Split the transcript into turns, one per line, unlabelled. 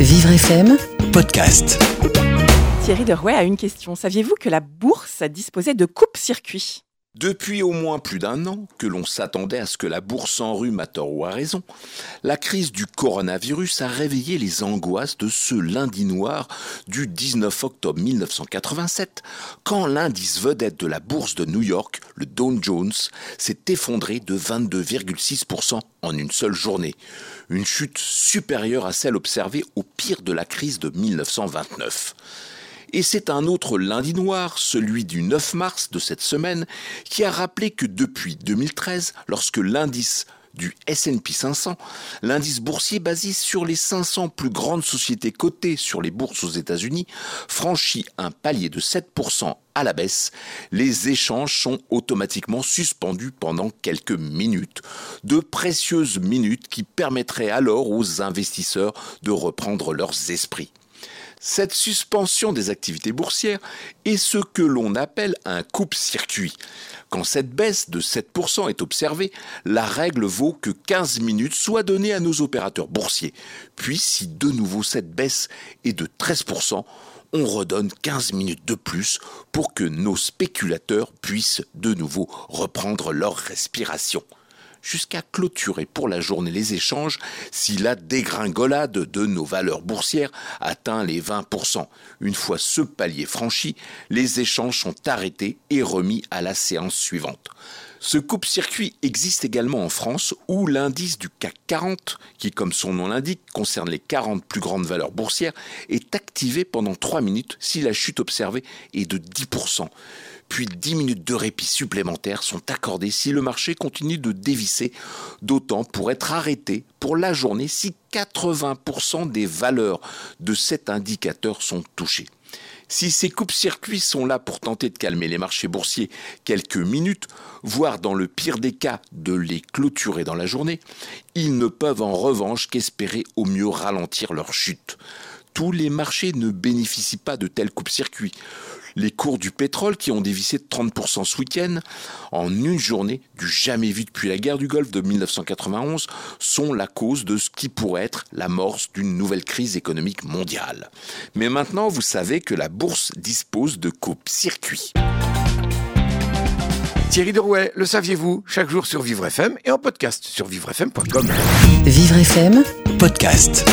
Vivre FM Podcast.
Thierry Derouet a une question. Saviez-vous que la bourse disposait de coupe-circuit
depuis au moins plus d'un an que l'on s'attendait à ce que la bourse enrhume à tort ou à raison, la crise du coronavirus a réveillé les angoisses de ce lundi noir du 19 octobre 1987, quand l'indice vedette de la bourse de New York, le Dow Jones, s'est effondré de 22,6% en une seule journée, une chute supérieure à celle observée au pire de la crise de 1929. Et c'est un autre lundi noir, celui du 9 mars de cette semaine, qui a rappelé que depuis 2013, lorsque l'indice du S&P 500, l'indice boursier basé sur les 500 plus grandes sociétés cotées sur les bourses aux États-Unis, franchit un palier de 7% à la baisse, les échanges sont automatiquement suspendus pendant quelques minutes, de précieuses minutes qui permettraient alors aux investisseurs de reprendre leurs esprits. Cette suspension des activités boursières est ce que l'on appelle un coupe-circuit. Quand cette baisse de 7% est observée, la règle vaut que 15 minutes soient données à nos opérateurs boursiers. Puis si de nouveau cette baisse est de 13%, on redonne 15 minutes de plus pour que nos spéculateurs puissent de nouveau reprendre leur respiration jusqu'à clôturer pour la journée les échanges si la dégringolade de nos valeurs boursières atteint les 20%. Une fois ce palier franchi, les échanges sont arrêtés et remis à la séance suivante. Ce coupe-circuit existe également en France où l'indice du CAC 40, qui comme son nom l'indique concerne les 40 plus grandes valeurs boursières, est activé pendant 3 minutes si la chute observée est de 10% puis 10 minutes de répit supplémentaires sont accordées si le marché continue de dévisser, d'autant pour être arrêté pour la journée si 80% des valeurs de cet indicateur sont touchées. Si ces coupes-circuits sont là pour tenter de calmer les marchés boursiers quelques minutes, voire dans le pire des cas de les clôturer dans la journée, ils ne peuvent en revanche qu'espérer au mieux ralentir leur chute. Tous les marchés ne bénéficient pas de tels coupe-circuits les cours du pétrole qui ont dévissé de 30% ce week-end en une journée du jamais vu depuis la guerre du Golfe de 1991 sont la cause de ce qui pourrait être l'amorce d'une nouvelle crise économique mondiale. Mais maintenant, vous savez que la bourse dispose de coupes-circuits.
Thierry Derouet, le saviez-vous Chaque jour sur Vivre FM et en podcast sur vivrefm.com.
Vivre FM, podcast.